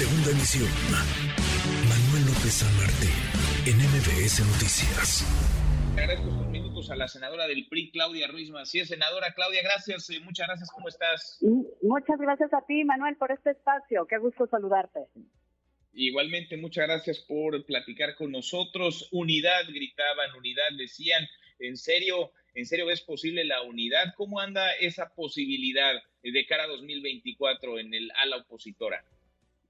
Segunda emisión. Manuel López San Martín, en MBS Noticias. agradezco estos minutos a la senadora del PRI, Claudia Ruiz Macías. Senadora Claudia, gracias, eh, muchas gracias, ¿cómo estás? Muchas gracias a ti, Manuel, por este espacio. Qué gusto saludarte. Igualmente, muchas gracias por platicar con nosotros. Unidad, gritaban, unidad, decían. ¿En serio, en serio es posible la unidad? ¿Cómo anda esa posibilidad de cara a 2024 en el ala opositora?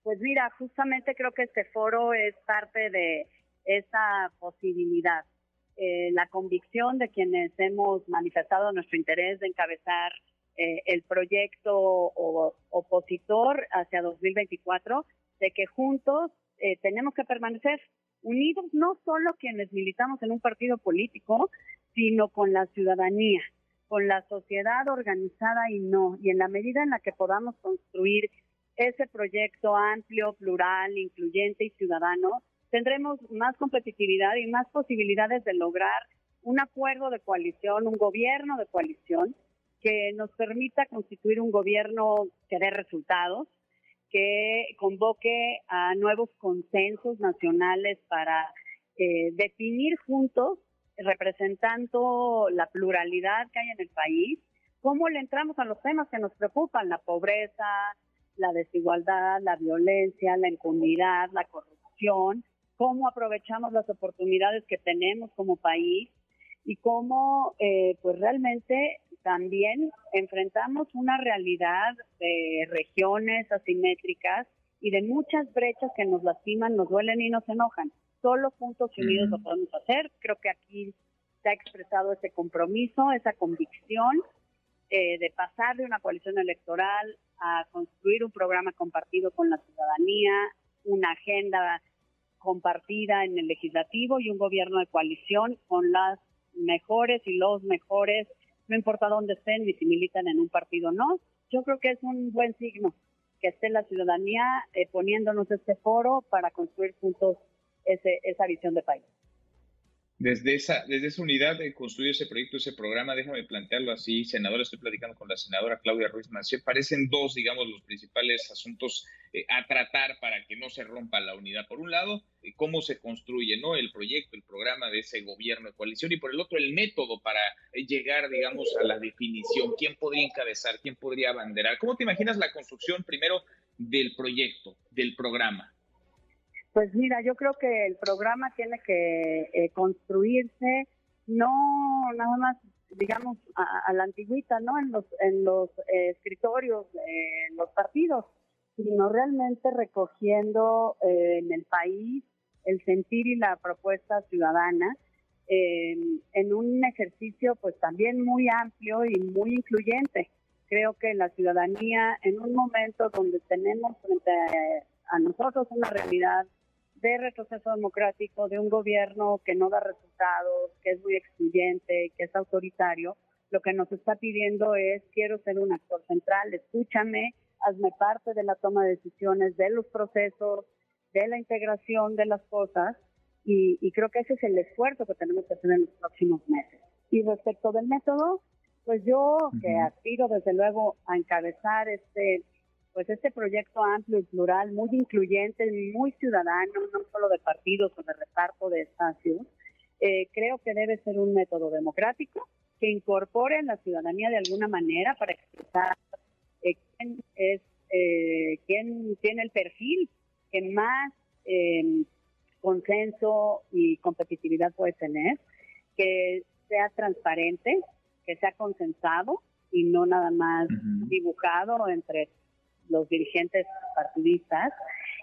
Pues mira, justamente creo que este foro es parte de esa posibilidad. Eh, la convicción de quienes hemos manifestado nuestro interés de encabezar eh, el proyecto opositor hacia 2024, de que juntos eh, tenemos que permanecer unidos, no solo quienes militamos en un partido político, sino con la ciudadanía, con la sociedad organizada y no. Y en la medida en la que podamos construir ese proyecto amplio, plural, incluyente y ciudadano, tendremos más competitividad y más posibilidades de lograr un acuerdo de coalición, un gobierno de coalición que nos permita constituir un gobierno que dé resultados, que convoque a nuevos consensos nacionales para eh, definir juntos representando la pluralidad que hay en el país, cómo le entramos a los temas que nos preocupan, la pobreza, la desigualdad, la violencia, la impunidad, la corrupción, cómo aprovechamos las oportunidades que tenemos como país y cómo eh, pues realmente también enfrentamos una realidad de regiones asimétricas y de muchas brechas que nos lastiman, nos duelen y nos enojan solo juntos y unidos lo podemos hacer. Creo que aquí se ha expresado ese compromiso, esa convicción eh, de pasar de una coalición electoral a construir un programa compartido con la ciudadanía, una agenda compartida en el legislativo y un gobierno de coalición con las mejores y los mejores, no importa dónde estén ni si militan en un partido o no. Yo creo que es un buen signo que esté la ciudadanía eh, poniéndonos este foro para construir juntos esa visión de país. Desde esa, desde esa unidad de construir ese proyecto, ese programa, déjame plantearlo así, senadora, estoy platicando con la senadora Claudia Ruiz Mancé, parecen dos, digamos, los principales asuntos eh, a tratar para que no se rompa la unidad. Por un lado, eh, cómo se construye ¿no? el proyecto, el programa de ese gobierno de coalición, y por el otro, el método para eh, llegar, digamos, a la definición, quién podría encabezar, quién podría abanderar. ¿Cómo te imaginas la construcción primero del proyecto, del programa? Pues mira, yo creo que el programa tiene que eh, construirse no nada más, digamos, a, la antigüita, ¿no? En los, eh, escritorios, en los partidos, sino realmente recogiendo eh, en el país el sentir y la propuesta ciudadana en un ejercicio pues también muy amplio y muy incluyente. Creo que la ciudadanía en un momento donde tenemos frente a nosotros una realidad de retroceso democrático, de un gobierno que no da resultados, que es muy excluyente, que es autoritario, lo que nos está pidiendo es quiero ser un actor central, escúchame, hazme parte de la toma de decisiones, de los procesos, de la integración de las cosas y, creo que ese es el esfuerzo que tenemos que hacer en los próximos meses. Y respecto del método, pues yo que aspiro desde luego a encabezar este pues este proyecto amplio y plural, muy incluyente, muy ciudadano, no solo de partidos o de reparto de espacios, eh, creo que debe ser un método democrático que incorpore a la ciudadanía de alguna manera para expresar eh, quién es eh, quién tiene el perfil que más em, consenso y competitividad puede tener, que sea transparente, que sea consensado y no nada más dibujado entre los dirigentes partidistas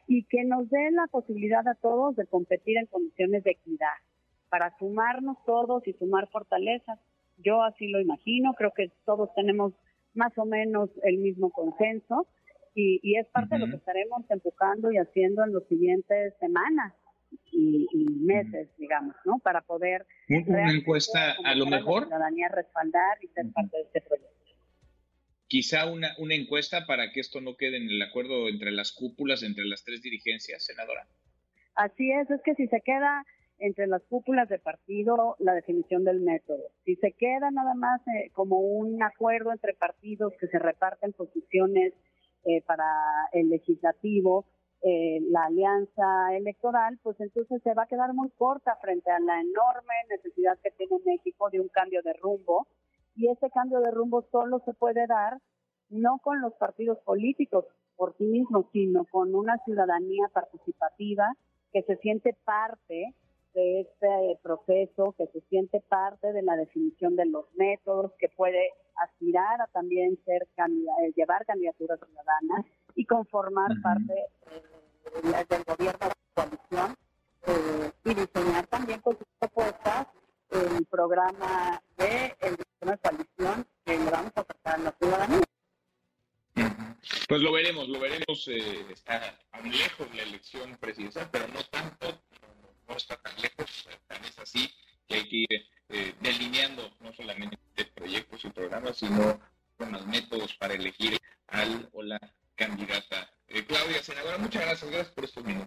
y que nos dé la posibilidad a todos de competir en condiciones de equidad para sumarnos todos y sumar fortalezas. Yo así lo imagino, creo que todos tenemos más o menos el mismo consenso y, es parte de lo que estaremos empujando y haciendo en las siguientes semanas y, meses, digamos, ¿no? Para poder... Una encuesta a lo mejor... La ciudadanía respaldar y ser parte de este proyecto quizá una, una encuesta para que esto no quede en el acuerdo entre las cúpulas, entre las tres dirigencias, senadora. Así es, es que si se queda entre las cúpulas de partido la definición del método, si se queda nada más eh, como un acuerdo entre partidos que se reparten posiciones eh, para el legislativo, eh, la alianza electoral, pues entonces se va a quedar muy corta frente a la enorme necesidad que tiene México de un cambio de rumbo. Y ese cambio de rumbo solo se puede dar no con los partidos políticos por sí mismos, sino con una ciudadanía participativa que se siente parte de este proceso, que se siente parte de la definición de los métodos, que puede aspirar a también ser eh, llevar candidaturas ciudadanas y conformar parte eh, del gobierno de coalición eh, y diseñar también con sus propuestas el programa de el gobierno de coalición que le vamos a ofrecer a la ciudadanía. Pues lo veremos, lo veremos. Eh, está aún lejos la elección presidencial, pero no tanto, no, está tan lejos, tan es así que hay que ir eh, delineando no solamente proyectos y programas, sino con los métodos para elegir al o la candidata. Eh, Claudia, senadora, muchas gracias, gracias por estos minutos.